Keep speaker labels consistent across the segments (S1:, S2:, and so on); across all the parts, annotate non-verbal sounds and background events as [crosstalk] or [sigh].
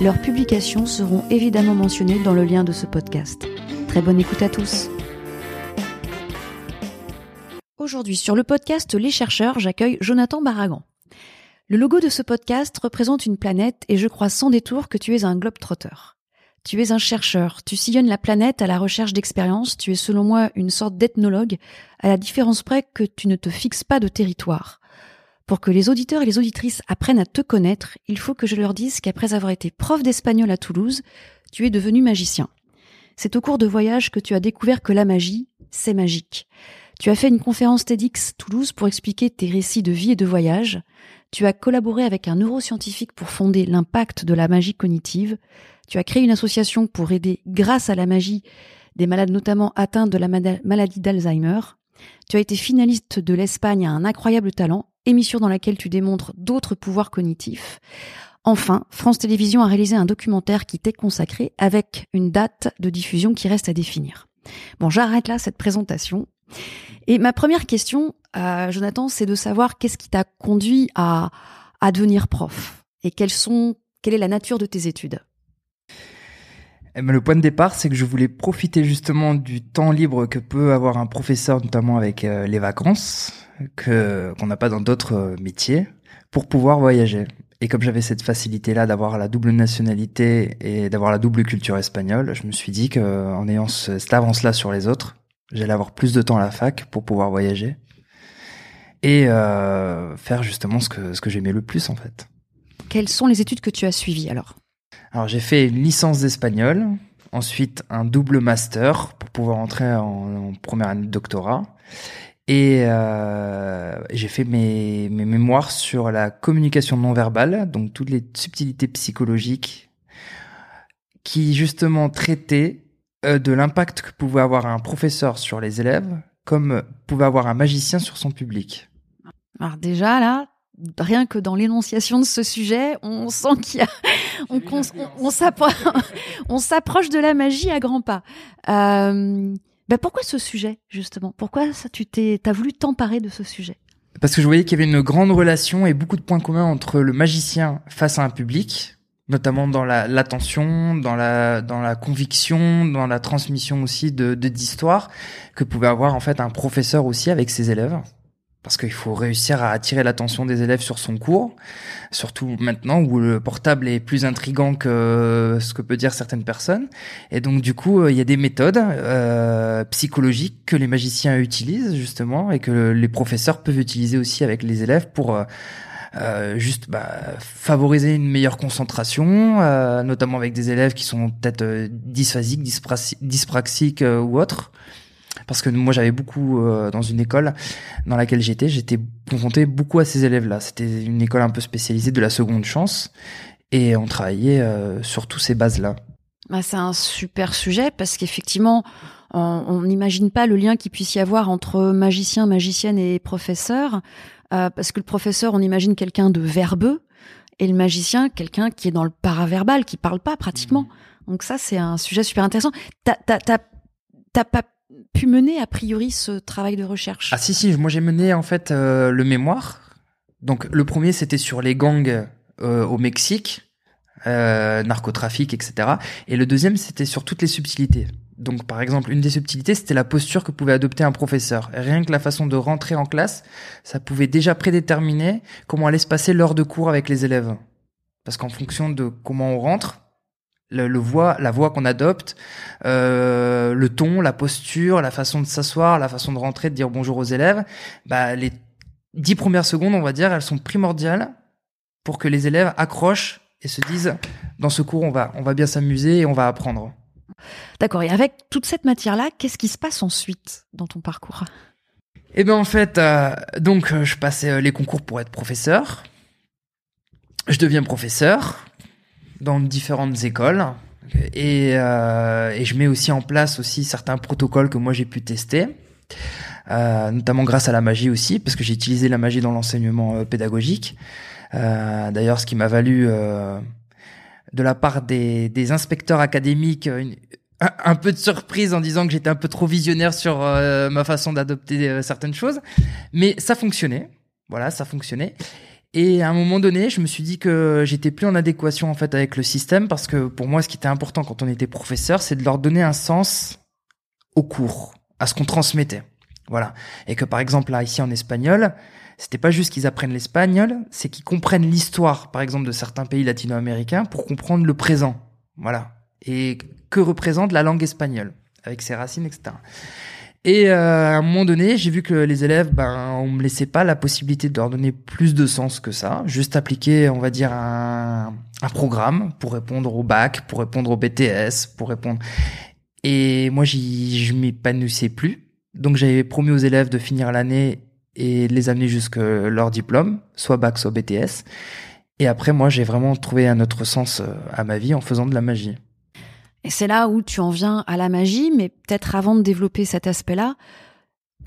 S1: leurs publications seront évidemment mentionnées dans le lien de ce podcast. Très bonne écoute à tous. Aujourd'hui sur le podcast Les chercheurs, j'accueille Jonathan Barragan. Le logo de ce podcast représente une planète et je crois sans détour que tu es un globe-trotter. Tu es un chercheur, tu sillonnes la planète à la recherche d'expériences, tu es selon moi une sorte d'ethnologue, à la différence près que tu ne te fixes pas de territoire. Pour que les auditeurs et les auditrices apprennent à te connaître, il faut que je leur dise qu'après avoir été prof d'espagnol à Toulouse, tu es devenu magicien. C'est au cours de voyage que tu as découvert que la magie, c'est magique. Tu as fait une conférence TEDx Toulouse pour expliquer tes récits de vie et de voyage. Tu as collaboré avec un neuroscientifique pour fonder l'impact de la magie cognitive. Tu as créé une association pour aider, grâce à la magie, des malades notamment atteints de la maladie d'Alzheimer. Tu as été finaliste de l'Espagne à un incroyable talent émission dans laquelle tu démontres d'autres pouvoirs cognitifs. Enfin, France Télévisions a réalisé un documentaire qui t'est consacré avec une date de diffusion qui reste à définir. Bon, j'arrête là cette présentation. Et ma première question, Jonathan, c'est de savoir qu'est-ce qui t'a conduit à, à devenir prof et quelles sont, quelle est la nature de tes études?
S2: Eh ben, le point de départ, c'est que je voulais profiter justement du temps libre que peut avoir un professeur, notamment avec euh, les vacances, que qu'on n'a pas dans d'autres euh, métiers, pour pouvoir voyager. Et comme j'avais cette facilité-là d'avoir la double nationalité et d'avoir la double culture espagnole, je me suis dit que en ayant cette avance-là sur les autres, j'allais avoir plus de temps à la fac pour pouvoir voyager et euh, faire justement ce que ce que j'aimais le plus en fait.
S1: Quelles sont les études que tu as suivies alors?
S2: Alors j'ai fait une licence d'espagnol, ensuite un double master pour pouvoir entrer en, première année de doctorat. Et euh, j'ai fait mes, mes mémoires sur la communication non verbale, donc toutes les subtilités psychologiques qui justement traitaient euh, de l'impact que pouvait avoir un professeur sur les élèves, comme pouvait avoir un magicien sur son public.
S1: Alors déjà là, rien que dans l'énonciation de ce sujet, on sent qu'il y a, on, [laughs] on, s'approche de la magie à grands pas. Euh, ben pourquoi ce sujet justement? Pourquoi ça, tu t'es, t'as voulu t'emparer de ce sujet?
S2: Parce que je voyais qu'il y avait une grande relation et beaucoup de points communs entre le magicien face à un public, notamment dans la, l'attention, dans la, dans la conviction, dans la transmission aussi de, de d'histoires que pouvait avoir en fait un professeur aussi avec ses élèves parce qu'il faut réussir à attirer l'attention des élèves sur son cours, surtout maintenant où le portable est plus intrigant que ce que peut dire certaines personnes. Et donc du coup, il y a des méthodes euh, psychologiques que les magiciens utilisent justement et que les professeurs peuvent utiliser aussi avec les élèves pour euh, euh juste bah, favoriser une meilleure concentration, euh, notamment avec des élèves qui sont peut-être euh, dysphasiques, dyspraxiques ou autres parce que moi j'avais beaucoup euh, dans une école dans laquelle j'étais, j'étais confronté beaucoup à ces élèves-là. C'était une école un peu spécialisée de la seconde chance et on travaillait euh, sur tous ces bases-là.
S1: Bah, c'est un super sujet parce qu'effectivement, on n'imagine pas le lien qu'il puisse y avoir entre magicien, magicienne et professeur, euh, parce que le professeur, on imagine quelqu'un de verbeux, et le magicien, quelqu'un qui est dans le paraverbal, qui parle pas pratiquement. Mmh. Donc ça, c'est un sujet super intéressant. T'as pas pu mener a priori ce travail de recherche
S2: Ah si si, moi j'ai mené en fait euh, le mémoire. Donc le premier c'était sur les gangs euh, au Mexique, euh, narcotrafic, etc. Et le deuxième c'était sur toutes les subtilités. Donc par exemple une des subtilités c'était la posture que pouvait adopter un professeur. rien que la façon de rentrer en classe, ça pouvait déjà prédéterminer comment allait se passer l'heure de cours avec les élèves. Parce qu'en fonction de comment on rentre, le, voix, la voix qu'on adopte, euh, le ton, la posture, la façon de s'asseoir, la façon de rentrer, de dire bonjour aux élèves, bah, les dix premières secondes, on va dire, elles sont primordiales pour que les élèves accrochent et se disent dans ce cours, on va, on va bien s'amuser et on va apprendre.
S1: D'accord. Et avec toute cette matière-là, qu'est-ce qui se passe ensuite dans ton parcours?
S2: Eh ben en fait, euh, donc je passais euh, les concours pour être professeur. Je deviens professeur dans différentes écoles. Et, euh, et je mets aussi en place aussi certains protocoles que moi j'ai pu tester. Euh, notamment grâce à la magie aussi, parce que j'ai utilisé la magie dans l'enseignement euh, pédagogique. D'ailleurs, ce qui m'a valu de la part des, inspecteurs académiques un, peu de surprise en disant que j'étais un peu trop visionnaire sur ma façon d'adopter certaines choses, mais ça fonctionnait. Voilà, ça fonctionnait. Et à un moment donné, je me suis dit que j'étais plus en adéquation en fait avec le système parce que pour moi, ce qui était important quand on était professeur, c'est de leur donner un sens au cours, à ce qu'on transmettait. Voilà. Et que par exemple là, ici en espagnol, c'était pas juste qu'ils apprennent l'espagnol, c'est qu'ils comprennent l'histoire, par exemple, de certains pays latino-américains pour comprendre le présent. Voilà. Et que représente la langue espagnole, avec ses racines, etc. Et euh, à un moment donné, j'ai vu que les élèves, ben, on me laissait pas la possibilité de leur donner plus de sens que ça, juste appliquer, on va dire, un, un programme pour répondre au bac, pour répondre au BTS, pour répondre. Et moi, j'y, je m'épanouissais plus. Donc, j'avais promis aux élèves de finir l'année et de les amener jusque leur diplôme, soit bac, soit BTS. Et après, moi, j'ai vraiment trouvé un autre sens euh, à ma vie en faisant de la magie.
S1: Et c'est là où tu en viens à la magie, mais peut-être avant de développer cet aspect-là,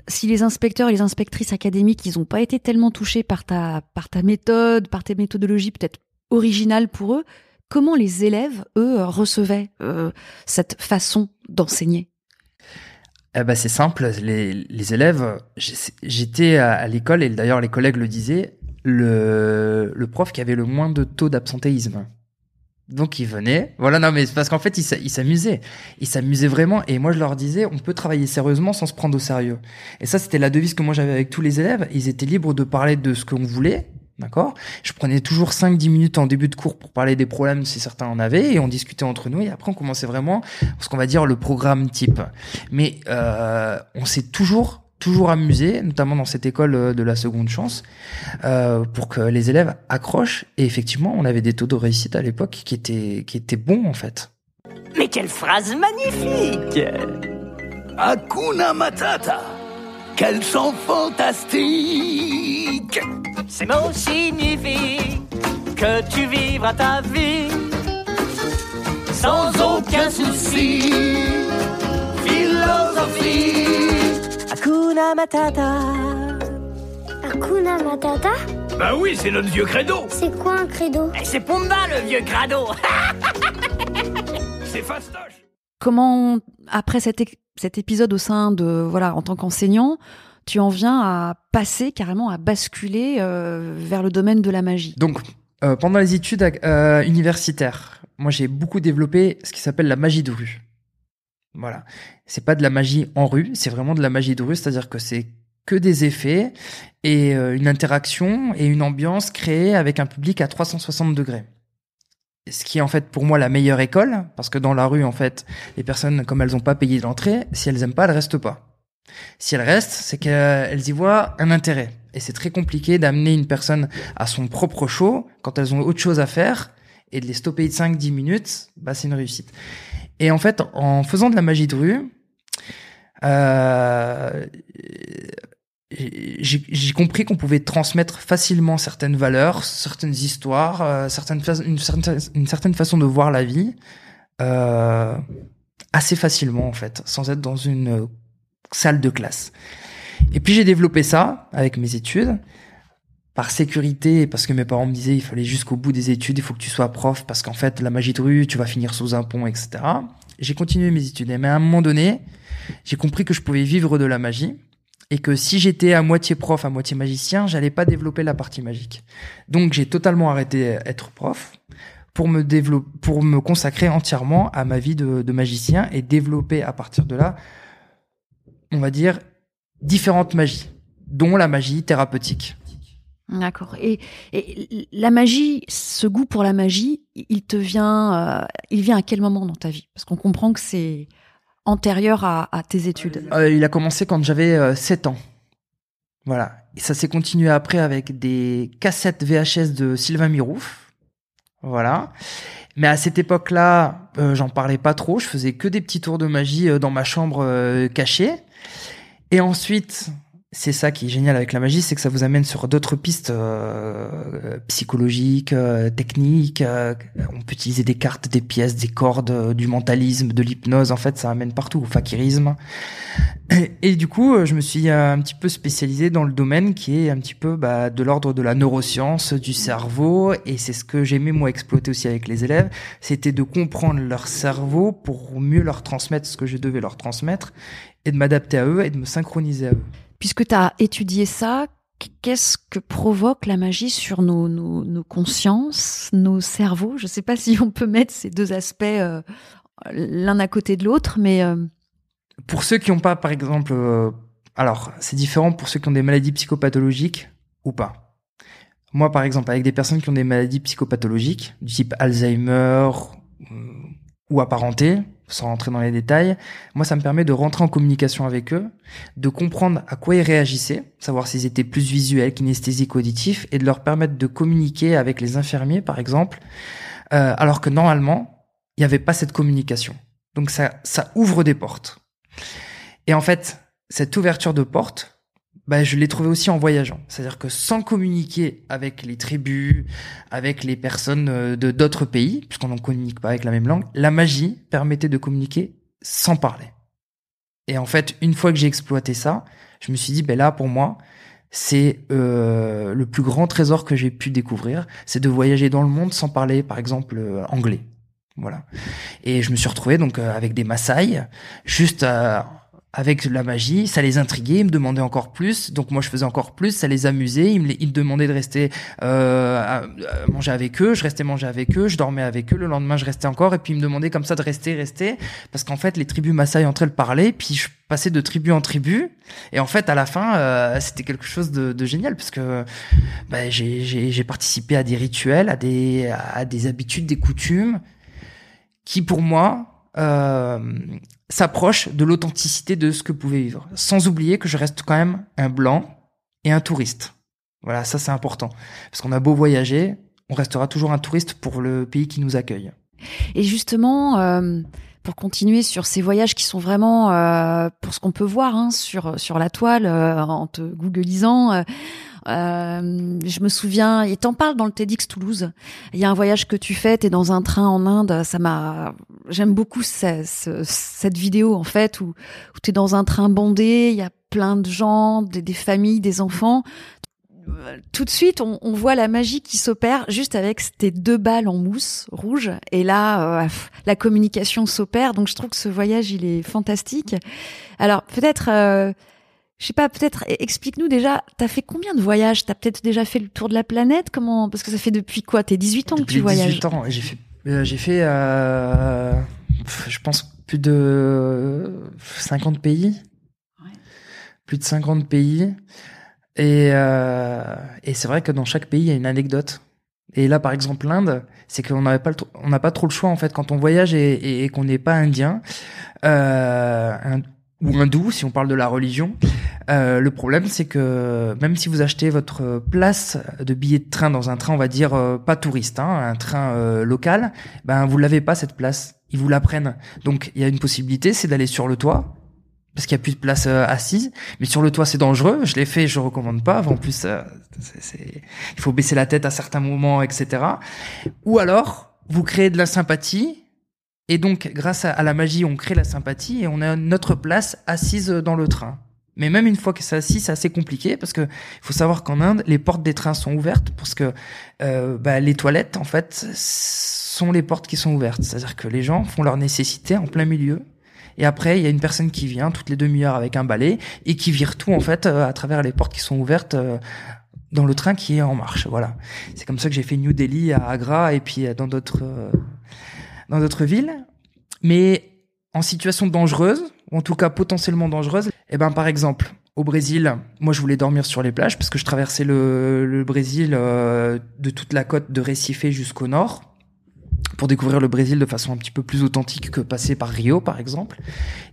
S1: si les inspecteurs et les inspectrices académiques, ils n'ont pas été tellement touchés par ta, par ta méthode, par tes méthodologies peut-être originales pour eux, comment les élèves, eux, recevaient euh, cette façon d'enseigner?
S2: Eh ben, c'est simple, les, élèves, j'étais à, l'école, et d'ailleurs les collègues le disaient, le prof qui avait le moins de taux d'absentéisme. Donc ils venaient, voilà, non mais c'est parce qu'en fait ils s'a- ils s'amusaient, ils s'amusaient vraiment, et moi je leur disais, on peut travailler sérieusement sans se prendre au sérieux. Et ça c'était la devise que moi j'avais avec tous les élèves, ils étaient libres de parler de ce qu'on voulait, D'accord? Je prenais toujours 5-10 minutes en début de cours pour parler des problèmes si certains en avaient et on discutait entre nous. Et après on commençait vraiment ce qu'on va dire le programme type. Mais euh, on s'est toujours toujours amusé, notamment dans cette école euh, de la seconde chance, euh, pour que les élèves accrochent. Et effectivement, on avait des taux de réussite à l'époque qui étaient qui étaient bons en fait.
S3: Mais quelle phrase magnifique
S4: Hakuna Matata Quel chant fantastique
S3: Ces mots signifient que tu vivras ta vie sans aucun souci.
S4: Philosophie
S3: Hakuna Matata.
S5: Hakuna Matata?
S4: Bah oui, c'est notre vieux credo
S5: C'est quoi un credo?
S3: Et c'est Pumba le vieux crado. [laughs]
S4: C'est fastoche
S1: Comment, après cet épisode au sein de, voilà, en tant qu'enseignant, tu en viens à passer carrément, à basculer euh, vers le domaine de la magie?
S2: Donc, euh, pendant les études euh, universitaires, moi j'ai beaucoup développé ce qui s'appelle la magie de rue. Voilà. C'est pas de la magie en rue, c'est vraiment de la magie de rue, c'est-à-dire que c'est que des effets et euh, une interaction et une ambiance créée avec un public à 360 degrés. Ce qui est en fait pour moi la meilleure école, parce que dans la rue, en fait, les personnes, comme elles n'ont pas payé d'entrée, si elles aiment pas, elles restent pas. Si elles restent, c'est qu'elles y voient un intérêt. Et c'est très compliqué d'amener une personne à son propre show quand elles ont autre chose à faire et de les stopper de 5-10 minutes, bah, c'est une réussite. Et en fait, en faisant de la magie de rue, euh, j'ai compris qu'on pouvait transmettre facilement certaines valeurs, certaines histoires, euh, certaines une, certaine, une certaine façon de voir la vie euh, assez facilement en fait, sans être dans une salle de classe. Et puis j'ai développé ça avec mes études par sécurité, parce que mes parents me disaient il fallait jusqu'au bout des études, il faut que tu sois prof, parce qu'en fait la magie de rue, tu vas finir sous un pont, etc. J'ai continué mes études, mais à un moment donné, j'ai compris que je pouvais vivre de la magie et que si j'étais à moitié prof, à moitié magicien, j'allais pas développer la partie magique. Donc j'ai totalement arrêté d'être prof pour me développer, pour me consacrer entièrement à ma vie de, de magicien et développer à partir de là, on va dire, différentes magies, dont la magie thérapeutique.
S1: D'accord. Et, la magie, ce goût pour la magie, il te vient, euh, il vient à quel moment dans ta vie? Parce qu'on comprend que c'est antérieur à, tes études.
S2: Euh, il a commencé quand j'avais euh, 7 ans. Voilà. Et ça s'est continué après avec des cassettes VHS de Sylvain Mirouf. Voilà. Mais à cette époque-là, euh, j'en parlais pas trop. Je faisais que des petits tours de magie dans ma chambre cachée. Et ensuite, c'est ça qui est génial avec la magie, c'est que ça vous amène sur d'autres pistes euh, psychologiques, euh, techniques. euh, on peut utiliser des cartes, des pièces, des cordes, du mentalisme, de l'hypnose. En fait, ça amène partout au fakirisme. Et, et du coup, je me suis un petit peu spécialisé dans le domaine qui est un petit peu bah, de l'ordre de la neuroscience, du cerveau. Et c'est ce que j'aimais moi exploiter aussi avec les élèves, c'était de comprendre leur cerveau pour mieux leur transmettre ce que je devais leur transmettre et de m'adapter à eux et de me synchroniser à eux.
S1: Puisque tu as étudié ça, qu'est-ce que provoque la magie sur nos, consciences, nos cerveaux? Je ne sais pas si on peut mettre ces deux aspects euh, l'un à côté de l'autre, mais euh,
S2: Pour ceux qui n'ont pas, par exemple, euh, alors c'est différent pour ceux qui ont des maladies psychopathologiques ou pas. Moi, par exemple, avec des personnes qui ont des maladies psychopathologiques, du type Alzheimer ou apparenté, sans rentrer dans les détails, moi, ça me permet de rentrer en communication avec eux, de comprendre à quoi ils réagissaient, savoir s'ils étaient plus visuels, kinesthésiques, auditifs, et de leur permettre de communiquer avec les infirmiers, par exemple, euh, alors que normalement, il n'y avait pas cette communication. Donc ça, ça ouvre des portes. Et en fait, cette ouverture de porte, bah, je l'ai trouvé aussi en voyageant. C'est-à-dire que sans communiquer avec les tribus, avec les personnes euh, de d'autres pays, puisqu'on n'en communique pas avec la même langue, la magie permettait de communiquer sans parler. Et en fait, une fois que j'ai exploité ça, je me suis dit, ben là, pour moi, c'est euh, le plus grand trésor que j'ai pu découvrir, c'est de voyager dans le monde sans parler, par exemple, euh, anglais. Voilà. Et je me suis retrouvé donc euh, avec des Maasai, juste euh, avec la magie, ça les intriguait, ils me demandaient encore plus, donc moi je faisais encore plus, ça les amusait, ils me, ils me demandaient de rester euh, à- manger avec eux, je restais manger avec eux, je dormais avec eux, le lendemain je restais encore, et puis ils me demandaient comme ça de rester, rester, parce qu'en fait les tribus Maasai entre elles parlaient, puis je passais de tribu en tribu, et en fait à la fin euh, c'était quelque chose de, de génial, parce que bah, j'ai participé à des rituels, à des, à des habitudes, des coutumes, qui pour moi euh, s'approche de l'authenticité de ce que pouvait vivre, sans oublier que je reste quand même un blanc et un touriste. Voilà, ça c'est important, parce qu'on a beau voyager, on restera toujours un touriste pour le pays qui nous accueille.
S1: Et justement, euh, pour continuer sur ces voyages qui sont vraiment, euh, pour ce qu'on peut voir hein, sur sur la toile euh, en te googlisant, euh, je me souviens, et t'en parles dans le TEDx Toulouse. Il y a un voyage que tu fais, t'es dans un train en Inde. Ça m'a, j'aime beaucoup ce- ce- cette vidéo en fait où t'es dans un train bondé, il y a plein de gens, des, des familles, des enfants tout de suite, on, on voit la magie qui s'opère juste avec ces deux balles en mousse rouge. Et là, euh, la communication s'opère. Donc, je trouve que ce voyage, il est fantastique. Alors, peut-être, euh, je sais pas, peut-être, e- explique-nous déjà, t'as fait combien de voyages? T'as peut-être déjà fait le tour de la planète? Comment Parce que ça fait depuis quoi? T'es 18 ans que tu voyages.
S2: 18 ans, j'ai fait, euh, j'ai fait, euh, je pense plus de 50 pays,
S1: Ouais.
S2: plus de 50 pays, et euh, et c'est vrai que dans chaque pays il y a une anecdote. Et là, par exemple, l'Inde, c'est qu'on n'avait pas le, on n'a pas trop le choix en fait quand on voyage et, et- et qu'on n'est pas indien euh, un- ou hindou, si on parle de la religion. Euh, le problème, c'est que même si vous achetez votre place de billet de train dans un train, on va dire euh, pas touriste, hein, un train euh, local, ben vous l'avez pas cette place. Ils vous la prennent. Donc il y a une possibilité, c'est d'aller sur le toit parce qu'il y a plus de place euh, assise. Mais sur le toit, c'est dangereux. Je l'ai fait, je recommande pas. En plus, euh, c'est, il faut baisser la tête à certains moments, etc. Ou alors, vous créez de la sympathie. Et donc, grâce à, la magie, on crée la sympathie et on a notre place assise dans le train. Mais même une fois que c'est assis, c'est assez compliqué parce que il faut savoir qu'en Inde, les portes des trains sont ouvertes parce que euh, bah, les toilettes, en fait, sont les portes qui sont ouvertes. C'est-à-dire que les gens font leur nécessité en plein milieu. Et après, il y a une personne qui vient toutes les demi-heures avec un balai et qui vire tout en fait euh, à travers les portes qui sont ouvertes euh, dans le train qui est en marche. Voilà. C'est comme ça que j'ai fait New Delhi à Agra et puis euh, dans d'autres dans d'autres villes. Mais en situation dangereuse, ou en tout cas potentiellement dangereuse, eh ben par exemple au Brésil, moi je voulais dormir sur les plages parce que je traversais le, Brésil euh, de toute la côte de Recife jusqu'au nord pour découvrir le Brésil de façon un petit peu plus authentique que passer par Rio, par exemple.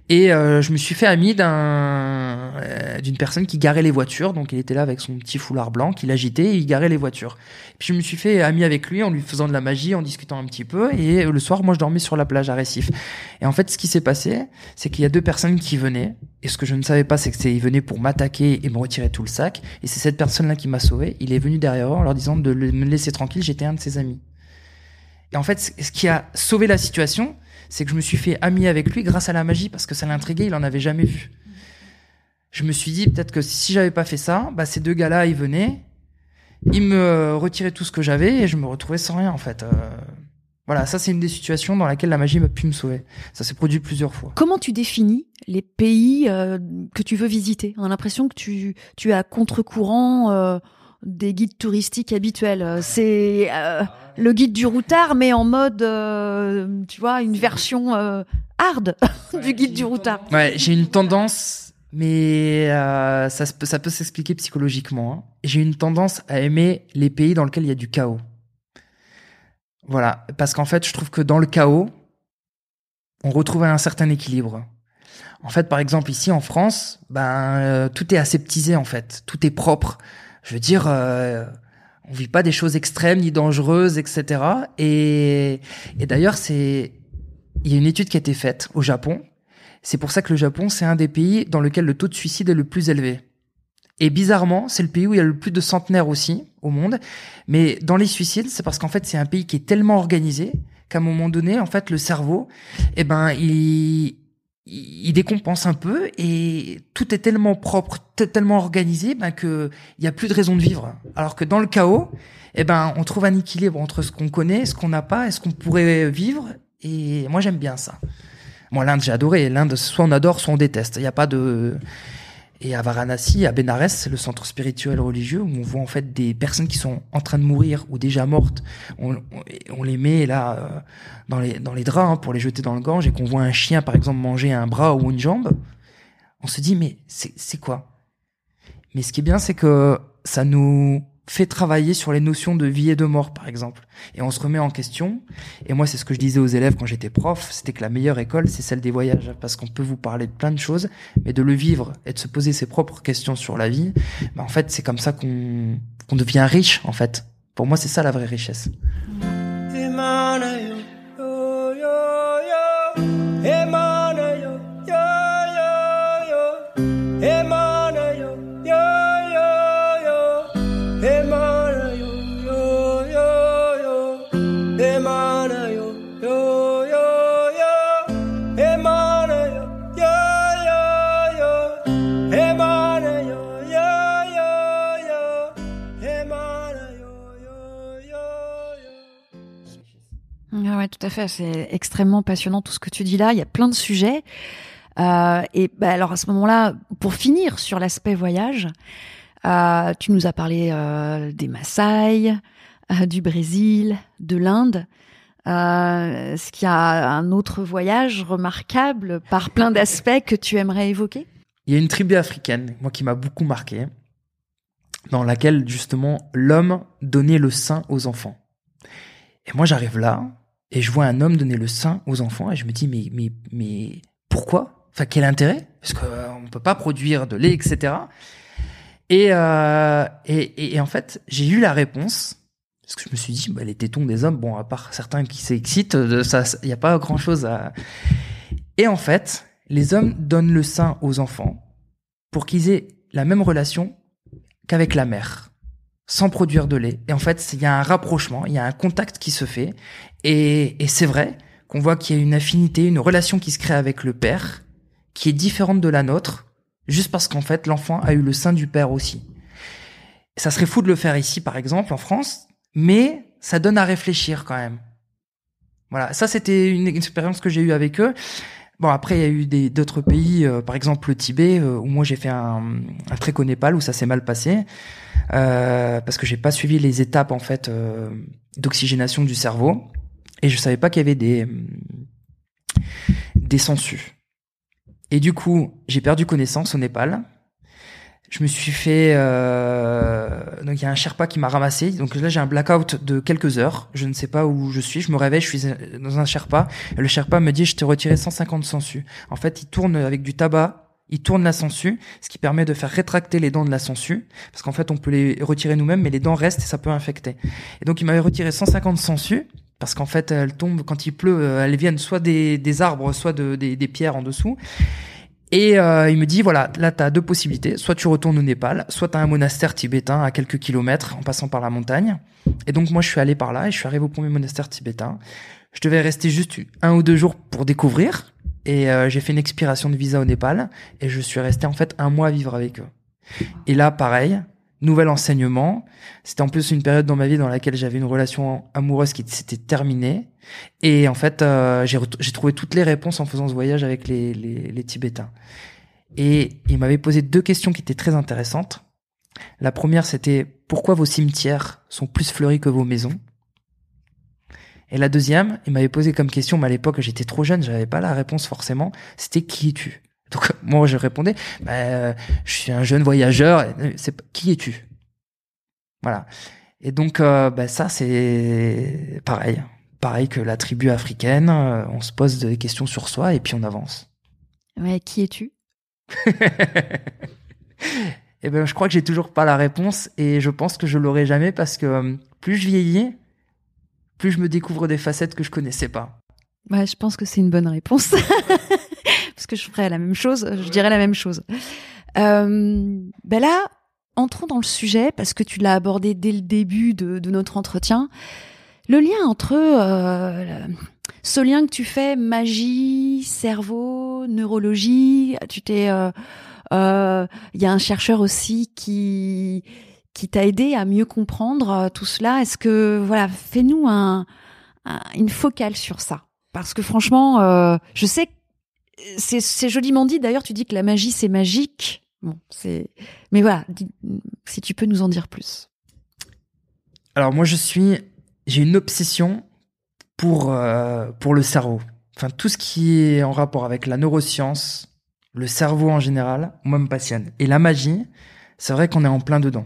S2: Et euh, je me suis fait ami d'un euh, d'une personne qui garait les voitures. Donc il était là avec son petit foulard blanc, qu'il agitait et il garait les voitures. Puis je me suis fait ami avec lui en lui faisant de la magie, en discutant un petit peu. Et le soir, moi, je dormais sur la plage à Récif. Et en fait, ce qui s'est passé, c'est qu'il y a deux personnes qui venaient. Et ce que je ne savais pas, c'est que c'est ils venaient pour m'attaquer et me retirer tout le sac. Et c'est cette personne-là qui m'a sauvé. Il est venu derrière eux en leur disant de me laisser tranquille. J'étais un de ses amis. Et en fait, ce qui a sauvé la situation, c'est que je me suis fait ami avec lui grâce à la magie parce que ça l'intriguait, il en avait jamais vu. Je me suis dit peut-être que si j'avais pas fait ça, bah ces deux gars-là, ils venaient, ils me retiraient tout ce que j'avais et je me retrouvais sans rien en fait. Euh, voilà, ça c'est une des situations dans laquelle la magie m'a pu me sauver. Ça s'est produit plusieurs fois.
S1: Comment tu définis les pays euh, que tu veux visiter? On a l'impression que tu, tu es à contre-courant euh, des guides touristiques habituels. Euh, C'est euh, le guide du routard, mais en mode, euh, tu vois, une version euh, hard [laughs] du guide du routard.
S2: Ouais, j'ai une tendance, mais euh, ça, peut- ça peut s'expliquer psychologiquement. hein. J'ai une tendance à aimer les pays dans lesquels il y a du chaos. Voilà, parce qu'en fait, je trouve que dans le chaos, on retrouve un certain équilibre. En fait, par exemple, ici en France, ben euh, tout est aseptisé en fait, tout est propre. Je veux dire, euh, on vit pas des choses extrêmes ni dangereuses, etc. Et, et d'ailleurs, c'est il y a une étude qui a été faite au Japon c'est pour ça que le Japon, c'est un des pays dans lequel le taux de suicide est le plus élevé. Et bizarrement, c'est le pays où il y a le plus de centenaires aussi au monde. Mais dans les suicides, c'est parce qu'en fait, c'est un pays qui est tellement organisé qu'à un moment donné, en fait, le cerveau, eh ben, il, il décompense un peu et tout est tellement propre, tellement organisé, ben, que il y a plus de raison de vivre. Alors que dans le chaos, eh ben, on trouve un équilibre entre ce qu'on connaît, ce qu'on n'a pas, et ce qu'on pourrait vivre. Et moi, j'aime bien ça. Moi, l'Inde, j'ai adoré. L'Inde, soit on adore, soit on déteste. Il n'y a pas de. Et à Varanasi, à Benares, c'est le centre spirituel religieux où on voit en fait des personnes qui sont en train de mourir ou déjà mortes. On, les met là euh, dans les dans les draps hein, pour les jeter dans le Gange et qu'on voit un chien par exemple manger un bras ou une jambe. On se dit mais c'est quoi? Mais ce qui est bien, c'est que ça nous fait travailler sur les notions de vie et de mort, par exemple. Et on se remet en question. Et moi, c'est ce que je disais aux élèves quand j'étais prof, c'était que la meilleure école, c'est celle des voyages. Parce qu'on peut vous parler de plein de choses, mais de le vivre et de se poser ses propres questions sur la vie, bah, en fait, c'est comme ça qu'on qu'on devient riche, en fait. Pour moi, c'est ça la vraie richesse.
S1: Ah ouais, tout à fait. C'est extrêmement passionnant tout ce que tu dis là. Il y a plein de sujets. Euh, et bah, alors à ce moment-là, pour finir sur l'aspect voyage, euh, tu nous as parlé euh, des Maasai, du Brésil, de l'Inde. Est-ce qu'il y a un autre voyage remarquable par plein d'aspects que tu aimerais évoquer?
S2: Il y a une tribu africaine, moi qui m'a beaucoup marqué, dans laquelle justement l'homme donnait le sein aux enfants. Et moi j'arrive là et je vois un homme donner le sein aux enfants et je me dis mais mais mais pourquoi? Enfin quel intérêt? Parce qu'on euh, peut pas produire de lait etc. Et, euh, et, et, en fait j'ai eu la réponse parce que je me suis dit bah, les tétons des hommes bon à part certains qui s'excitent il n'y a pas grand chose à et en fait les hommes donnent le sein aux enfants pour qu'ils aient la même relation qu'avec la mère, sans produire de lait. Et en fait, il y a un rapprochement, il y a un contact qui se fait. Et, et c'est vrai qu'on voit qu'il y a une affinité, une relation qui se crée avec le père, qui est différente de la nôtre, juste parce qu'en fait, l'enfant a eu le sein du père aussi. Ça serait fou de le faire ici, par exemple, en France, mais ça donne à réfléchir quand même. Voilà, ça c'était une expérience que j'ai eue avec eux. Bon, après, il y a eu d'autres pays, euh, par exemple le Tibet, euh, où moi j'ai fait un, un trek au Népal où ça s'est mal passé euh, parce que j'ai pas suivi les étapes en fait d'oxygénation du cerveau et je savais pas qu'il y avait des des sangsues. Et du coup, j'ai perdu connaissance au Népal. Je me suis fait euh, donc il y a un Sherpa qui m'a ramassé. Donc là j'ai un blackout de quelques heures. Je ne sais pas où je suis. Je me réveille, je suis dans un Sherpa. Et le Sherpa me dit je t'ai retiré 150 sangsues. En fait, il tourne avec du tabac. Il tourne la sangsue, ce qui permet de faire rétracter les dents de la sangsue, parce qu'en fait on peut les retirer nous-mêmes, mais les dents restent et ça peut infecter. Et donc il m'avait retiré 150 sangsues, parce qu'en fait elles tombent quand il pleut, euh, elles viennent soit des, des arbres, soit de, des, des pierres en dessous. Et euh, il me dit voilà, là tu as deux possibilités, soit tu retournes au Népal, soit tu as un monastère tibétain à quelques kilomètres en passant par la montagne. Et donc moi je suis allé par là et je suis arrivé au premier monastère tibétain. Je devais rester juste un ou deux jours pour découvrir et euh, j'ai fait une expiration de visa au Népal et je suis resté en fait un mois à vivre avec eux. Et là pareil, nouvel enseignement. C'était en plus une période dans ma vie dans laquelle j'avais une relation amoureuse qui s'était terminée. Et en fait, euh, j'ai, trouvé toutes les réponses en faisant ce voyage avec les Tibétains. Et il m'avait posé deux questions qui étaient très intéressantes. La première, c'était pourquoi vos cimetières sont plus fleuris que vos maisons? Et la deuxième, il m'avait posé comme question, mais à l'époque j'étais trop jeune, j'avais pas la réponse forcément, c'était qui es-tu? Donc [laughs] moi je répondais, bah, je suis un jeune voyageur. C'est qui es-tu? Voilà. Et donc euh, bah, ça c'est pareil, pareil que la tribu africaine. euh, On se pose des questions sur soi et puis on avance.
S1: Ouais, qui es-tu? [laughs]
S2: Et ben je crois que j'ai toujours pas la réponse et je pense que je l'aurai jamais parce que euh, plus je vieillis, plus je me découvre des facettes que je connaissais pas.
S1: Ouais, je pense que c'est une bonne réponse. [laughs] Parce que je ferais la même chose, je dirais la même chose. Euh, ben là, entrons dans le sujet, parce que tu l'as abordé dès le début de, notre entretien. Le lien entre euh, ce lien que tu fais, magie, cerveau, neurologie, tu t'es... Il euh, euh, y a un chercheur aussi qui qui t'a aidé à mieux comprendre euh, tout cela. Est-ce que voilà, fais-nous un, un- une focale sur ça? Parce que franchement, euh, je sais que c'est joliment dit. D'ailleurs, tu dis que la magie c'est magique. Bon, c'est. Mais voilà, si tu peux nous en dire plus.
S2: Alors moi je suis, j'ai une obsession pour euh, pour le cerveau. Enfin tout ce qui est en rapport avec la neuroscience, le cerveau en général, moi me passionne. Et la magie, c'est vrai qu'on est en plein dedans.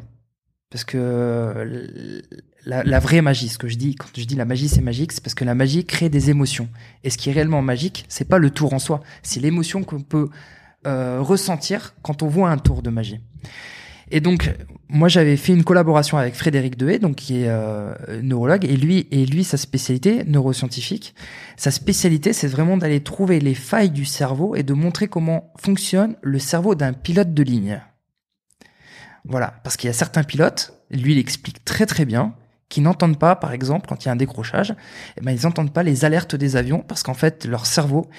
S2: Parce que euh, la, la vraie magie, ce que je dis quand je dis la magie c'est magique, c'est parce que la magie crée des émotions. Et ce qui est réellement magique, c'est pas le tour en soi, c'est l'émotion qu'on peut euh, ressentir quand on voit un tour de magie. Et donc, moi, j'avais fait une collaboration avec Frédéric Dehé, donc qui est euh, neurologue, et lui, et lui, sa spécialité, neuroscientifique, sa spécialité, c'est vraiment d'aller trouver les failles du cerveau et de montrer comment fonctionne le cerveau d'un pilote de ligne. Voilà, parce qu'il y a certains pilotes, lui, il explique très très bien, qui n'entendent pas, par exemple, quand il y a un décrochage, eh ben, ils n'entendent pas les alertes des avions parce qu'en fait, leur cerveau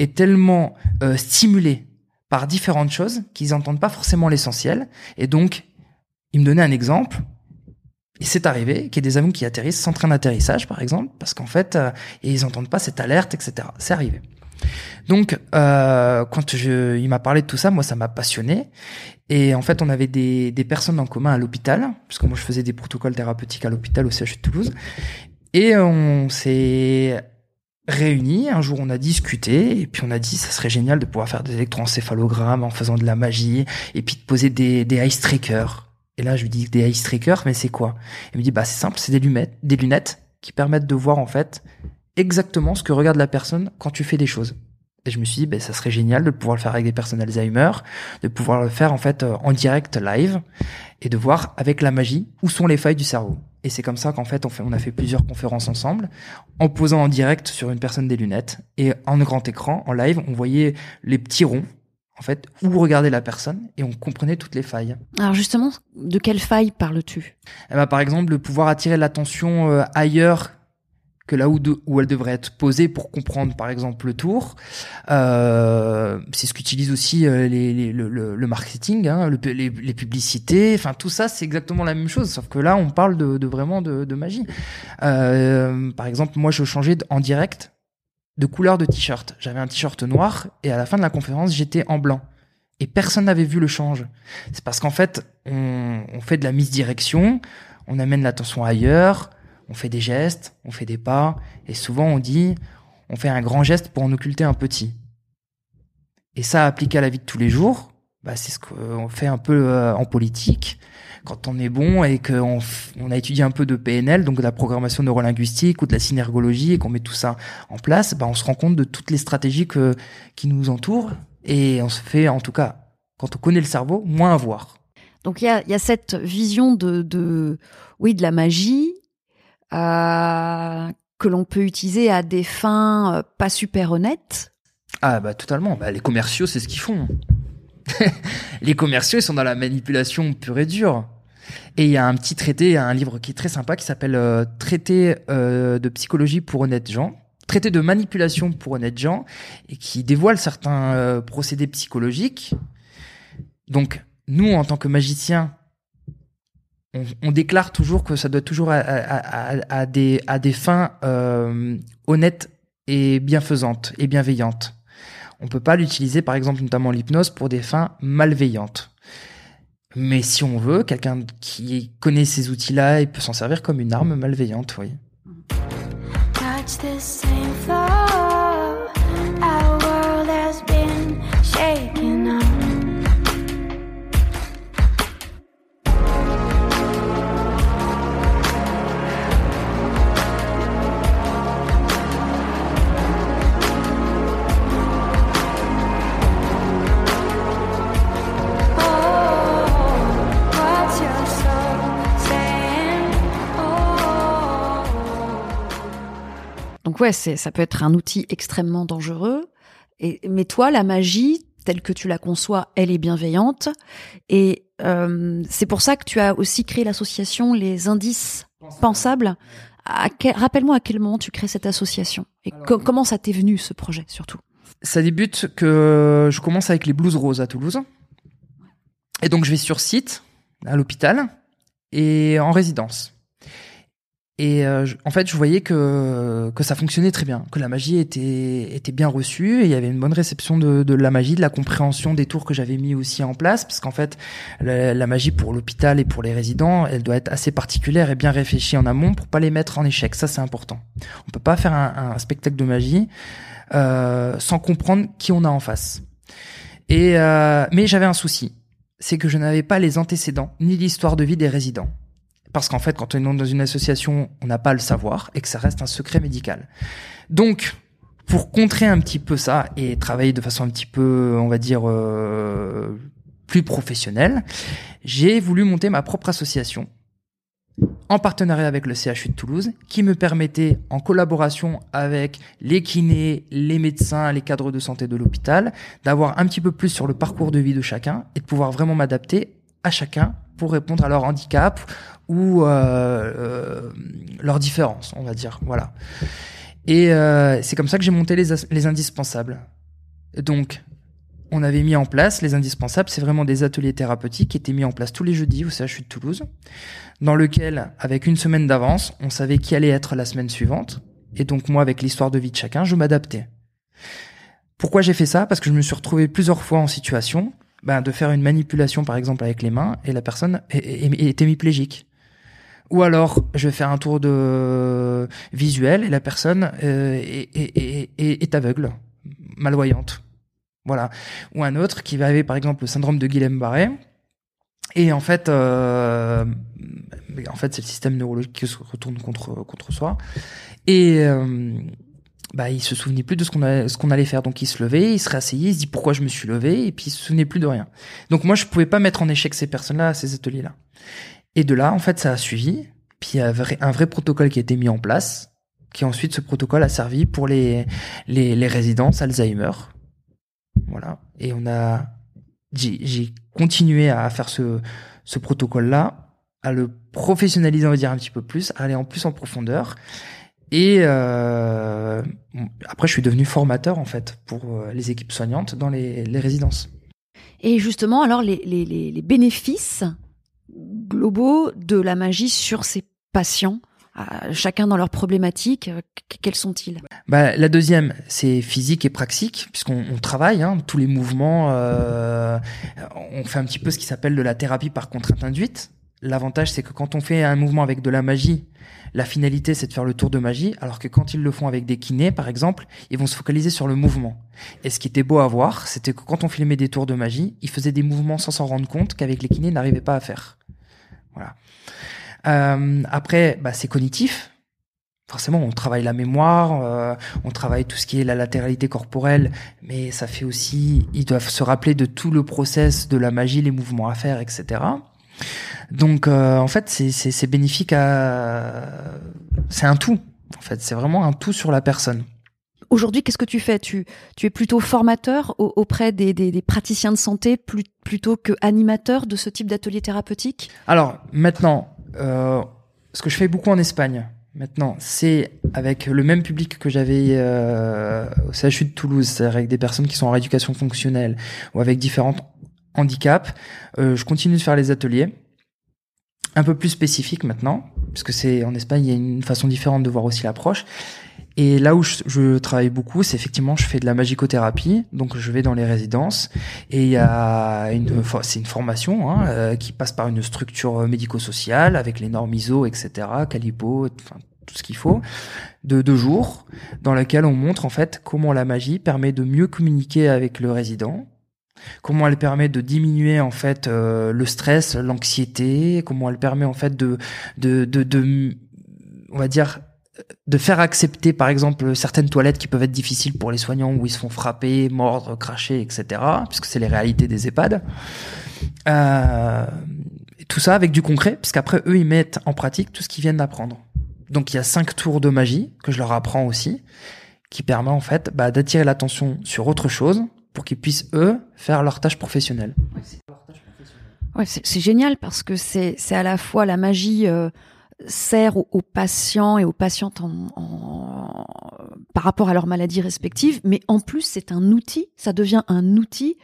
S2: est tellement euh, stimulé par différentes choses qu'ils n'entendent pas forcément l'essentiel. Et donc, il me donnait un exemple. Et c'est arrivé qu'il y ait des avions qui atterrissent sans train d'atterrissage, par exemple, parce qu'en fait, euh, ils n'entendent pas cette alerte, etc. C'est arrivé. Donc, euh, quand je, il m'a parlé de tout ça, moi, ça m'a passionné. Et en fait, on avait des, des personnes en commun à l'hôpital, puisque moi, je faisais des protocoles thérapeutiques à l'hôpital au CHU de Toulouse. Et on s'est réunis, un jour on a discuté, et puis on a dit ça serait génial de pouvoir faire des électroencéphalogrammes en faisant de la magie, et puis de poser des, des ice trackers. Et là je lui dis des ice trackers, mais c'est quoi? Il me dit bah c'est simple, c'est des lunettes, des lunettes qui permettent de voir en fait exactement ce que regarde la personne quand tu fais des choses. Et je me suis dit, bah, ça serait génial de pouvoir le faire avec des personnes Alzheimer, de pouvoir le faire en fait euh, en direct live et de voir avec la magie où sont les failles du cerveau. Et c'est comme ça qu'en fait on, fait on a fait plusieurs conférences ensemble, en posant en direct sur une personne des lunettes et en grand écran, en live, on voyait les petits ronds en fait où regardait la personne et on comprenait toutes les failles.
S1: Alors justement, de quelle faille parles-tu?
S2: Eh ben, par exemple, de pouvoir attirer l'attention euh, ailleurs que là où, elle devrait être posée pour comprendre, par exemple, le tour. Euh, c'est ce qu'utilisent aussi euh, le, marketing, hein, le- les, publicités. Enfin, tout ça, c'est exactement la même chose, sauf que là, on parle de, vraiment de, magie. Euh, par exemple, moi, je changeais en direct de couleur de t-shirt. J'avais un t-shirt noir et à la fin de la conférence, j'étais en blanc. Et personne n'avait vu le change. C'est parce qu'en fait, on, on fait de la misdirection, on amène l'attention ailleurs, on fait des gestes, on fait des pas, et souvent on dit, on fait un grand geste pour en occulter un petit. Et ça, appliqué à la vie de tous les jours, Bah, c'est ce qu'on fait un peu euh, en politique. Quand on est bon et qu'on on a étudié un peu de PNL, donc de la programmation neurolinguistique ou de la synergologie, et qu'on met tout ça en place, bah, on se rend compte de toutes les stratégies que, qui nous entourent. Et on se fait, en tout cas, quand on connaît le cerveau, moins avoir.
S1: Donc il y a, cette vision de, oui de la magie euh, que l'on peut utiliser à des fins euh, pas super honnêtes.
S2: Ah bah totalement. Bah, les commerciaux, c'est ce qu'ils font. [laughs] les commerciaux, ils sont dans la manipulation pure et dure. Et il y a un petit traité, un livre qui est très sympa qui s'appelle euh, Traité euh, de psychologie pour honnêtes gens. Traité de manipulation pour honnêtes gens et qui dévoile certains procédés psychologiques. Donc nous, en tant que magiciens, on, déclare toujours que ça doit toujours à, à- des, à des fins euh, honnêtes et bienfaisantes et bienveillantes. On peut pas l'utiliser, par exemple, notamment l'hypnose, pour des fins malveillantes. Mais si on veut, quelqu'un qui connaît ces outils-là, il peut s'en servir comme une arme malveillante, oui.
S1: Donc ouais, c'est ça peut être un outil extrêmement dangereux. Et mais toi, la magie telle que tu la conçois, elle est bienveillante. Et euh, c'est pour ça que tu as aussi créé l'association Les Indices Pensables. Rappelle-moi à quel moment tu crées cette association et co- comment ça t'est venu ce projet surtout?
S2: Ça débute que je commence avec les blues roses à Toulouse. Et donc je vais sur site, à l'hôpital, et en résidence. Et euh, en fait, je voyais que, que ça fonctionnait très bien, que la magie était, était bien reçue, et il y avait une bonne réception de, de la magie, de la compréhension des tours que j'avais mis aussi en place, parce qu'en fait, la, la magie pour l'hôpital et pour les résidents, elle doit être assez particulière et bien réfléchie en amont pour pas les mettre en échec. Ça, c'est important. On peut pas faire un, un spectacle de magie euh, sans comprendre qui on a en face. Et euh, mais j'avais un souci, c'est que je n'avais pas les antécédents ni l'histoire de vie des résidents. Parce qu'en fait, quand on est dans une association, on n'a pas le savoir et que ça reste un secret médical. Donc, pour contrer un petit peu ça et travailler de façon un petit peu, on va dire, euh, plus professionnelle, j'ai voulu monter ma propre association en partenariat avec le CHU de Toulouse, qui me permettait, en collaboration avec les kinés, les médecins, les cadres de santé de l'hôpital, d'avoir un petit peu plus sur le parcours de vie de chacun et de pouvoir vraiment m'adapter à chacun pour répondre à leur handicap ou euh, euh, leurs différences, on va dire. Voilà. Et euh, c'est comme ça que j'ai monté les, les indispensables. Donc, on avait mis en place les indispensables, c'est vraiment des ateliers thérapeutiques qui étaient mis en place tous les jeudis au CHU de Toulouse, dans lequel, avec une semaine d'avance, on savait qui allait être la semaine suivante. Et donc moi, avec l'histoire de vie de chacun, je m'adaptais. Pourquoi j'ai fait ça? Parce que je me suis retrouvé plusieurs fois en situation ben, de faire une manipulation, par exemple, avec les mains, et la personne est- hémiplégique. Ou alors, je vais faire un tour de visuel et la personne euh, est, aveugle, malvoyante. Voilà. Ou un autre qui va avoir, par exemple, le syndrome de Guillain-Barré. Et en fait, euh, en fait, c'est le système neurologique qui se retourne contre contre soi. Et euh, bah, il se souvenait plus de ce qu'on allait faire. Donc, il se levait, il se réasseyait, il se dit pourquoi je me suis levé, et puis il se souvenait plus de rien. Donc, moi, je pouvais pas mettre en échec ces personnes-là ces ateliers-là. Et de là, en fait, ça a suivi. Puis il y a un vrai, protocole qui a été mis en place, qui ensuite ce protocole a servi pour les résidences Alzheimer. Voilà. Et on a j'ai j'ai continué à faire ce ce protocole-là, à le professionnaliser, on va dire un petit peu plus, à aller en plus en profondeur. Et euh, après, je suis devenu formateur en fait pour euh, les équipes soignantes dans les, les résidences.
S1: Et justement, alors les, les, les, les bénéfices globaux de la magie sur ces patients, euh, chacun dans leurs problématiques, qu- quels sont-ils?
S2: Bah, la deuxième, c'est physique et praxique, puisqu'on on travaille hein, tous les mouvements. euh, on fait un petit peu ce qui s'appelle de la thérapie par contrainte induite. L'avantage, c'est que quand on fait un mouvement avec de la magie, la finalité, c'est de faire le tour de magie, alors que quand ils le font avec des kinés, par exemple, ils vont se focaliser sur le mouvement. Et ce qui était beau à voir, c'était que quand on filmait des tours de magie, ils faisaient des mouvements sans s'en rendre compte qu'avec les kinés, ils n'arrivaient pas à faire. Voilà. Euh, après, bah, c'est cognitif. Forcément, on travaille la mémoire, euh, on travaille tout ce qui est la latéralité corporelle, mais ça fait aussi, ils doivent se rappeler de tout le process de la magie, les mouvements à faire, etc. Donc, euh, en fait, c'est- bénéfique à, c'est un tout. En fait, c'est vraiment un tout sur la personne.
S1: Aujourd'hui, qu'est-ce que tu fais? Tu, tu es plutôt formateur au- auprès des, des- des praticiens de santé plus- plutôt que animateur de ce type d'atelier thérapeutique?
S2: Alors maintenant, euh, ce que je fais beaucoup en Espagne, maintenant, c'est avec le même public que j'avais euh, au CHU de Toulouse, c'est-à-dire avec des personnes qui sont en rééducation fonctionnelle ou avec différents handicaps. Euh, je continue de faire les ateliers, un peu plus spécifiques maintenant, puisque c'est en Espagne, il y a une façon différente de voir aussi l'approche. Et là où je, je travaille beaucoup, c'est effectivement, je fais de la magicothérapie, donc je vais dans les résidences et il y a une, c'est une formation hein, euh, qui passe par une structure médico-sociale avec les normes ISO, etc., Calipo, enfin tout ce qu'il faut, de deux jours, dans laquelle on montre en fait comment la magie permet de mieux communiquer avec le résident, comment elle permet de diminuer en fait euh, le stress, l'anxiété, comment elle permet en fait de, de, de, on va dire de faire accepter par exemple certaines toilettes qui peuvent être difficiles pour les soignants où ils se font frapper, mordre, cracher, etc. Puisque c'est les réalités des EHPAD. Euh, tout ça avec du concret, puisqu'après eux ils mettent en pratique tout ce qu'ils viennent d'apprendre. Donc il y a cinq tours de magie que je leur apprends aussi, qui permet en fait bah, d'attirer l'attention sur autre chose pour qu'ils puissent eux faire leur tâche professionnelle.
S1: Ouais, c'est c'est génial parce que c'est c'est à la fois la magie euh, sert aux, aux patients et aux patientes en, en- par rapport à leurs maladies respectives, mais en plus c'est un outil, ça devient un outil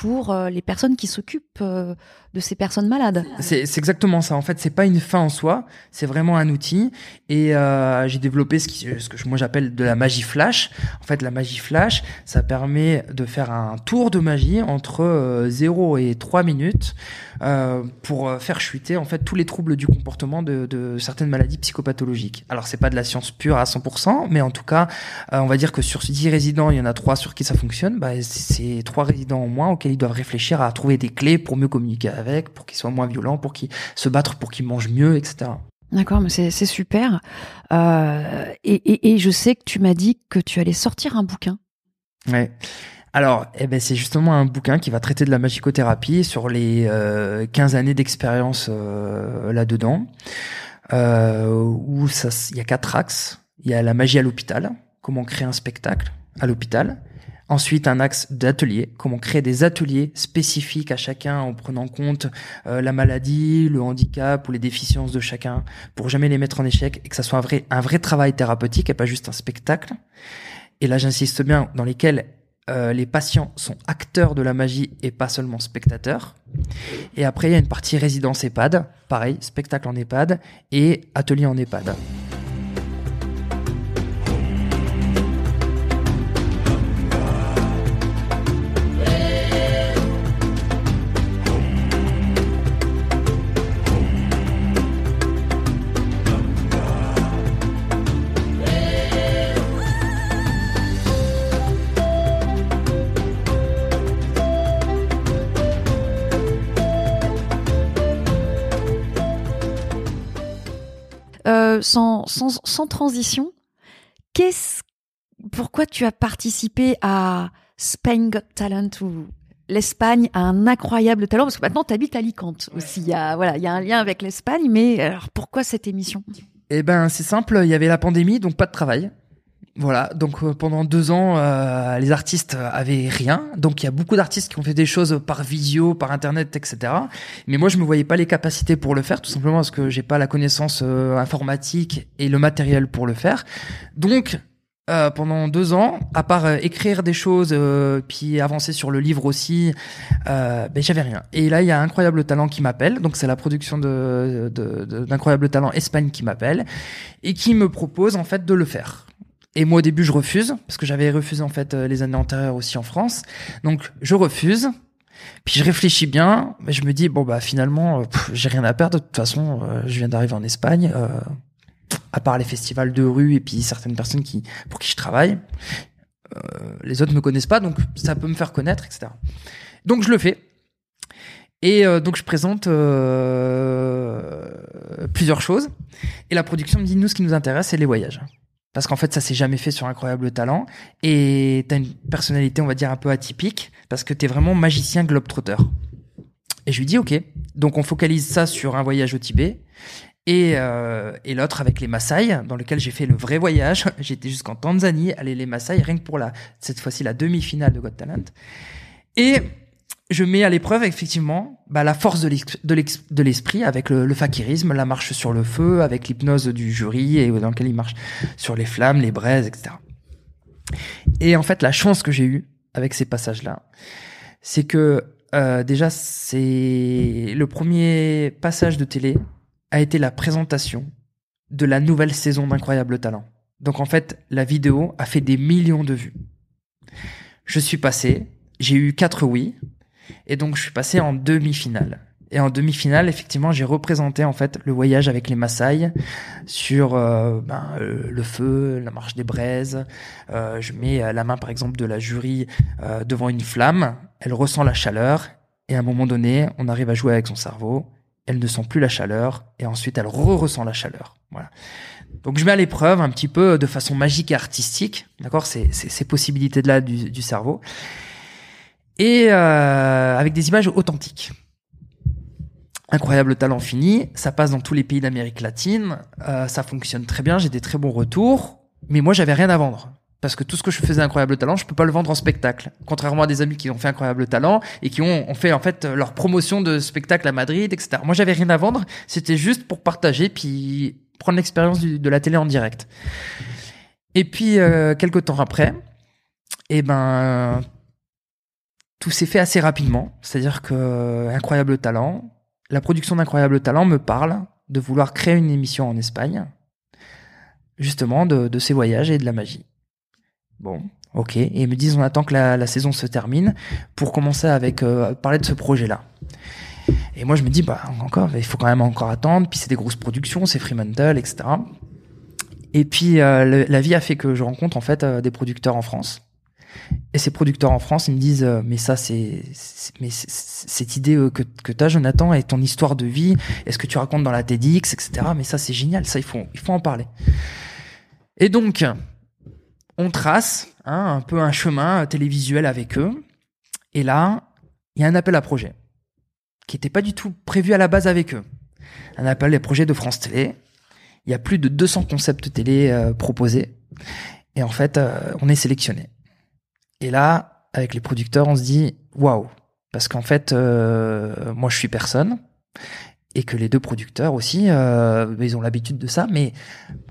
S1: pour euh, les personnes qui s'occupent euh, de ces personnes malades.
S2: C'est exactement ça. En fait, c'est pas une fin en soi, c'est vraiment un outil. Et euh, j'ai développé ce, que moi j'appelle de la magie flash. En fait, la magie flash, ça permet de faire un tour de magie entre euh, 0 et 3 minutes pour faire chuter en fait tous les troubles du comportement de, certaines maladies psychopathologiques. Alors, c'est pas de la science pure à 100%, mais en tout cas, on va dire que sur 10 résidents, il y en a 3 sur qui ça fonctionne. Bah, c'est- c'est trois résidents au moins auxquels ils doivent réfléchir à trouver des clés pour mieux communiquer avec, pour qu'ils soient moins violents, pour qu'ils se battre, pour qu'ils mangent mieux, etc.
S1: D'accord, mais c'est super. Euh, et, et, et je sais que tu m'as dit que tu allais sortir un bouquin.
S2: Ouais. Alors, eh ben, c'est justement un bouquin qui va traiter de la magicothérapie sur les euh, 15 années d'expérience euh, là-dedans, euh, où il y a quatre axes. Il y a la magie à l'hôpital, comment créer un spectacle à l'hôpital. Ensuite, un axe d'atelier, comment créer des ateliers spécifiques à chacun en prenant en compte euh, la maladie, le handicap ou les déficiences de chacun pour jamais les mettre en échec et que ça soit un vrai, travail thérapeutique et pas juste un spectacle. Et là, j'insiste bien, dans lesquels euh, les patients sont acteurs de la magie et pas seulement spectateurs. Et après, il y a une partie résidence EHPAD, pareil, spectacle en EHPAD et atelier en EHPAD.
S1: Sans, sans, sans transition, qu'est-ce, pourquoi tu as participé à Spain Got Talent ou l'Espagne a un incroyable talent parce que maintenant tu habites à Alicante aussi. Il y a voilà, il y a un lien avec l'Espagne, mais alors pourquoi cette émission?
S2: Eh ben, c'est simple, il y avait la pandémie, donc pas de travail. Voilà, donc euh, pendant deux ans, euh, les artistes avaient rien. Donc il y a beaucoup d'artistes qui ont fait des choses par visio, par internet, etc. Mais moi, je me voyais pas les capacités pour le faire, tout simplement parce que j'ai pas la connaissance euh, informatique et le matériel pour le faire. Donc euh, pendant deux ans, à part euh, écrire des choses, puis avancer sur le livre aussi, ben j'avais rien. Et là, il y a Incroyable Talent qui m'appelle, donc c'est la production de de- de- d'Incroyable Talent Espagne qui m'appelle et qui me propose en fait de le faire. Et moi au début je refuse parce que j'avais refusé en fait euh, les années antérieures aussi en France. Donc je refuse. Puis je réfléchis bien, mais je me dis bon bah finalement euh, j'ai rien à perdre. De toute façon, euh, je viens d'arriver en Espagne. à part les festivals de rue et puis certaines personnes qui pour qui je travaille, les autres me connaissent pas, donc ça peut me faire connaître, etc. Donc je le fais. Et donc je présente plusieurs choses. Et la production me dit nous ce qui nous intéresse c'est les voyages. Parce qu'en fait ça s'est jamais fait sur Incroyable Talent. Et t'as une personnalité on va dire un peu atypique parce que t'es vraiment magicien globetrotter. Et je lui dis ok. Donc on focalise ça sur un voyage au Tibet. Et, euh, et l'autre avec les Maasai, dans lequel j'ai fait le vrai voyage. [laughs] J'étais jusqu'en Tanzanie, aller les Maasai, rien que pour la, cette fois-ci la demi-finale de Got Talent. Et je mets à l'épreuve effectivement bah, la force de l'esprit avec le, le fakirisme, la marche sur le feu, avec l'hypnose du jury et dans lequel il marche sur les flammes, les braises, etc. Et en fait, la chance que j'ai eue avec ces passages-là, c'est que euh, déjà c'est le premier passage de télé a été la présentation de la nouvelle saison d'Incroyable Talent. Donc en fait, la vidéo a fait des millions de vues. Je suis passé, j'ai eu quatre oui, et donc je suis passé en demi-finale. Et en demi-finale, effectivement, j'ai représenté en fait le voyage avec les Maasai sur euh, ben, euh, le feu, la marche des braises. Euh, je mets la main, par exemple, de la jury devant une flamme. Elle ressent la chaleur et à un moment donné, on arrive à jouer avec son cerveau. Elle ne sent plus la chaleur et ensuite elle re-ressent la chaleur. Voilà. Donc je mets à l'épreuve un petit peu de façon magique et artistique, d'accord, ces, ces, possibilités-là du cerveau et euh, avec des images authentiques. Incroyable talent fini, ça passe dans tous les pays d'Amérique latine, euh, ça fonctionne très bien, j'ai des très bons retours, mais moi j'avais rien à vendre. Parce que tout ce que je faisais incroyable talent, je peux pas le vendre en spectacle. Contrairement à des amis qui ont fait incroyable talent et qui ont, ont fait en fait leur promotion de spectacle à Madrid, etc. Moi j'avais rien à vendre, c'était juste pour partager puis prendre l'expérience de la télé en direct. Et puis euh, quelques temps après, eh ben tout s'est fait assez rapidement. C'est-à-dire que euh, Incroyable Talent, la production d'Incroyable Talent me parle de vouloir créer une émission en Espagne, justement de, de ces voyages et de la magie. Bon, ok. Et ils me disent on attend que la, la saison se termine pour commencer avec euh, parler de ce projet-là. Et moi je me dis bah encore, il faut quand même encore attendre. Puis c'est des grosses productions, c'est Fremantle, etc. Et puis euh, la vie a fait que je rencontre en fait des producteurs en France. Et ces producteurs en France, ils me disent, euh, mais ça, c'est, mais cette idée euh, que, que t'as, Jonathan, et ton histoire de vie, est-ce que tu racontes dans la TEDx, etc. Mais ça, c'est génial. Ça, il faut, en parler. Et donc, on trace hein, un peu un chemin télévisuel avec eux. Et là, il y a un appel à projet qui n'était pas du tout prévu à la base avec eux. Un appel à projet de France Télé. Il y a plus de 200 concepts télé euh, proposés. Et en fait, on est sélectionné. Et là, avec les producteurs, on se dit waouh, parce qu'en fait, euh, moi, je suis personne, et que les deux producteurs aussi, euh, ils ont l'habitude de ça. Mais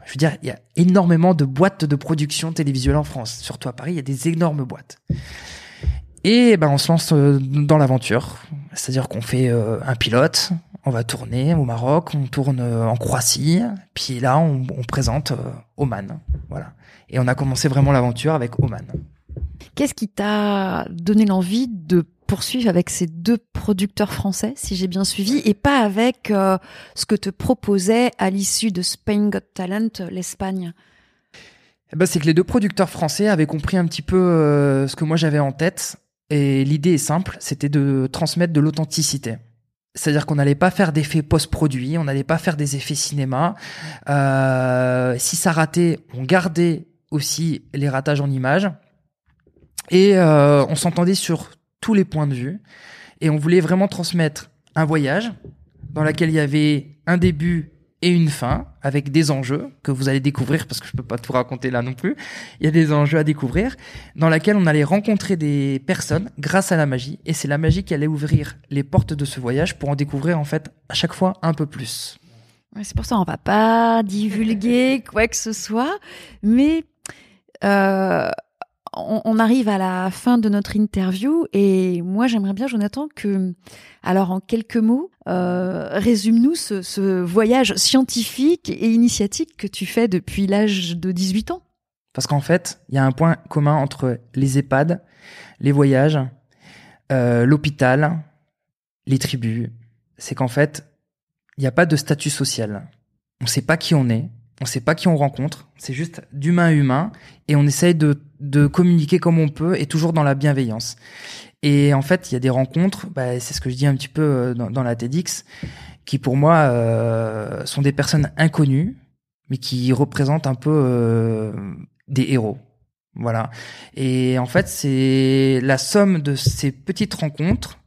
S2: je veux dire, il y a énormément de boîtes de production télévisuelle en France, surtout à Paris, il y a des énormes boîtes. Et ben, on se lance euh, dans l'aventure, c'est-à-dire qu'on fait un pilote. On va tourner au Maroc, on tourne en Croatie, puis là on, présente Oman, voilà. Et on a commencé vraiment l'aventure avec Oman.
S1: Qu'est-ce qui t'a donné l'envie de poursuivre avec ces deux producteurs français, si j'ai bien suivi, et pas avec euh, ce que te proposait à l'issue de Spain Got Talent, l'Espagne?
S2: Eh ben, c'est que les deux producteurs français avaient compris un petit peu euh, ce que moi j'avais en tête. Et l'idée est simple, c'était de transmettre de l'authenticité. C'est-à-dire qu'on n'allait pas faire d'effets post-produits, on n'allait pas faire des effets cinéma. Euh, si ça ratait, on gardait aussi les ratages en images. Et euh, on s'entendait sur tous les points de vue. Et on voulait vraiment transmettre un voyage dans lequel il y avait un début et une fin avec des enjeux que vous allez découvrir parce que je peux pas tout raconter là non plus. Il y a des enjeux à découvrir dans laquelle on allait rencontrer des personnes grâce à la magie et c'est la magie qui allait ouvrir les portes de ce voyage pour en découvrir en fait à chaque fois un peu plus.
S1: C'est pour ça on va pas divulguer quoi que ce soit, mais euh, on, arrive à la fin de notre interview et moi j'aimerais bien Jonathan que, alors en quelques mots, euh, résume-nous ce, ce voyage scientifique et initiatique que tu fais depuis l'âge de 18 ans.
S2: Parce qu'en fait, il y a un point commun entre les EHPAD, les voyages, euh, l'hôpital, les tribus, c'est qu'en fait, il n'y a pas de statut social. On ne sait pas qui on est, on ne sait pas qui on rencontre, c'est juste d'humain à humain, et on essaye de, de communiquer comme on peut, et toujours dans la bienveillance. Et en fait, il y a des rencontres, bah, c'est ce que je dis un petit peu euh, dans, la TEDx, qui pour moi euh, sont des personnes inconnues, mais qui représentent un peu euh, des héros. Voilà. Et en fait, c'est la somme de ces petites rencontres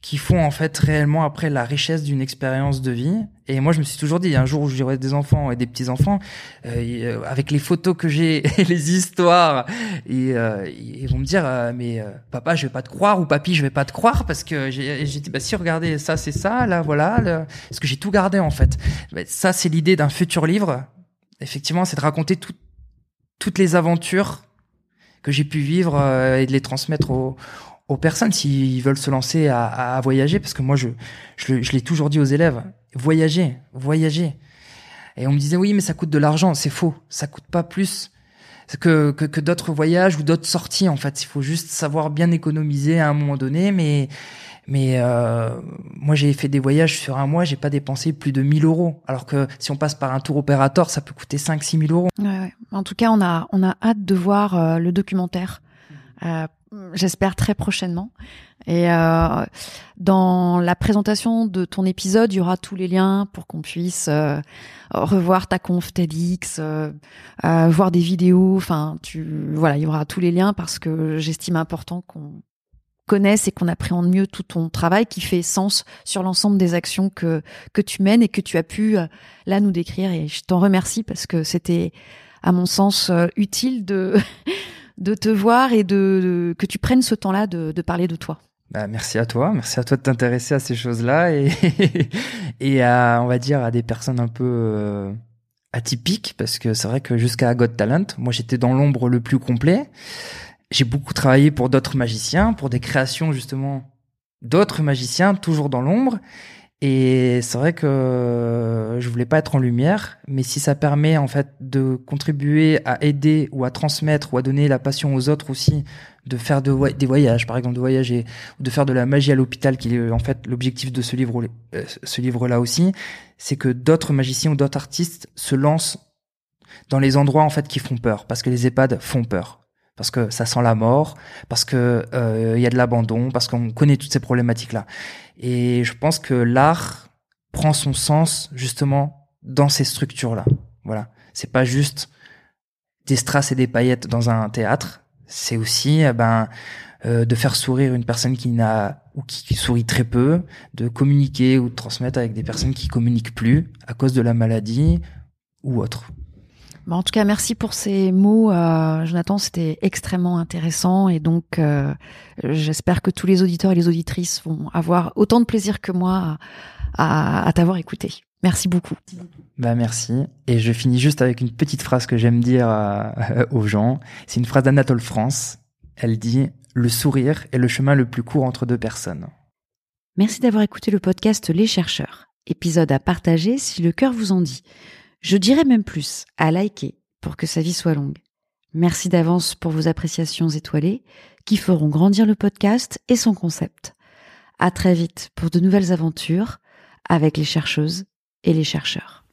S2: qui font en fait réellement après la richesse d'une expérience de vie. Et moi, je me suis toujours dit, un jour où j'aurai des enfants et des petits enfants, euh, avec les photos que j'ai [laughs] et les histoires, et, euh, ils vont me dire, euh, mais euh, papa, je vais pas te croire ou papy, je vais pas te croire parce que j'ai dit, bah si, regardez, ça c'est ça, là voilà, là, parce que j'ai tout gardé en fait. Bah, Ça, c'est l'idée d'un futur livre. Effectivement, c'est de raconter tout- toutes les aventures que j'ai pu vivre euh, et de les transmettre aux, aux personnes s'ils veulent se lancer à, à voyager parce que moi je je l'ai toujours dit aux élèves voyager voyager et on me disait oui mais ça coûte de l'argent c'est faux ça coûte pas plus que que, que d'autres voyages ou d'autres sorties en fait il faut juste savoir bien économiser à un moment donné mais mais euh, moi j'ai fait des voyages sur un mois j'ai pas dépensé plus de 1000 euros alors que si on passe par un tour opérateur ça peut coûter 5 6 000 euros
S1: Ouais, ouais. En tout cas, on a, on a hâte de voir euh, le documentaire. Euh, J'espère très prochainement. Et euh, dans la présentation de ton épisode, il y aura tous les liens pour qu'on puisse euh, revoir ta conf TEDx, euh, euh, voir des vidéos. Enfin, tu voilà, il y aura tous les liens parce que j'estime important qu'on connaisse et qu'on appréhende mieux tout ton travail qui fait sens sur l'ensemble des actions que que tu mènes et que tu as pu euh, là nous décrire. Et je t'en remercie parce que c'était à mon sens euh, utile de [laughs] de te voir et de, que tu prennes ce temps-là de, parler de toi.
S2: Bah, merci à toi, merci à toi de t'intéresser à ces choses-là et [laughs] et à on va dire à des personnes un peu euh, atypiques parce que c'est vrai que jusqu'à Got Talent, moi j'étais dans l'ombre le plus complet. J'ai beaucoup travaillé pour d'autres magiciens, pour des créations justement d'autres magiciens toujours dans l'ombre et c'est vrai que je voulais pas être en lumière, mais si ça permet en fait de contribuer à aider ou à transmettre ou à donner la passion aux autres aussi, de faire des voyages par exemple, de voyager ou de faire de la magie à l'hôpital, qui est en fait l'objectif de ce livre, euh, ce livre-là aussi, c'est que d'autres magiciens ou d'autres artistes se lancent dans les endroits en fait qui font peur, parce que les EHPAD font peur, parce que ça sent la mort, parce que euh, il y a de l'abandon, parce qu'on connaît toutes ces problématiques-là. Et je pense que l'art prend son sens justement dans ces structures-là. Voilà, c'est pas juste des strass et des paillettes dans un théâtre, c'est aussi eh ben euh, de faire sourire une personne qui n'a ou qui, qui sourit très peu, de communiquer ou de transmettre avec des personnes qui communiquent plus à cause de la maladie ou autre.
S1: Bah, en tout cas, merci pour ces mots, euh, Jonathan. C'était extrêmement intéressant et donc euh, j'espère que tous les auditeurs et les auditrices vont avoir autant de plaisir que moi à, à- à t'avoir écouté. Merci beaucoup.
S2: Bah merci. Et je finis juste avec une petite phrase que j'aime dire euh, [laughs] aux gens. C'est une phrase d'Anatole France. Elle dit Le sourire est le chemin le plus court entre deux personnes.
S1: Merci d'avoir écouté le podcast Les chercheurs. Épisode à partager si le cœur vous en dit. Je dirais même plus, à liker pour que sa vie soit longue. Merci d'avance pour vos appréciations étoilées qui feront grandir le podcast et son concept. À très vite pour de nouvelles aventures avec les chercheuses et les chercheurs.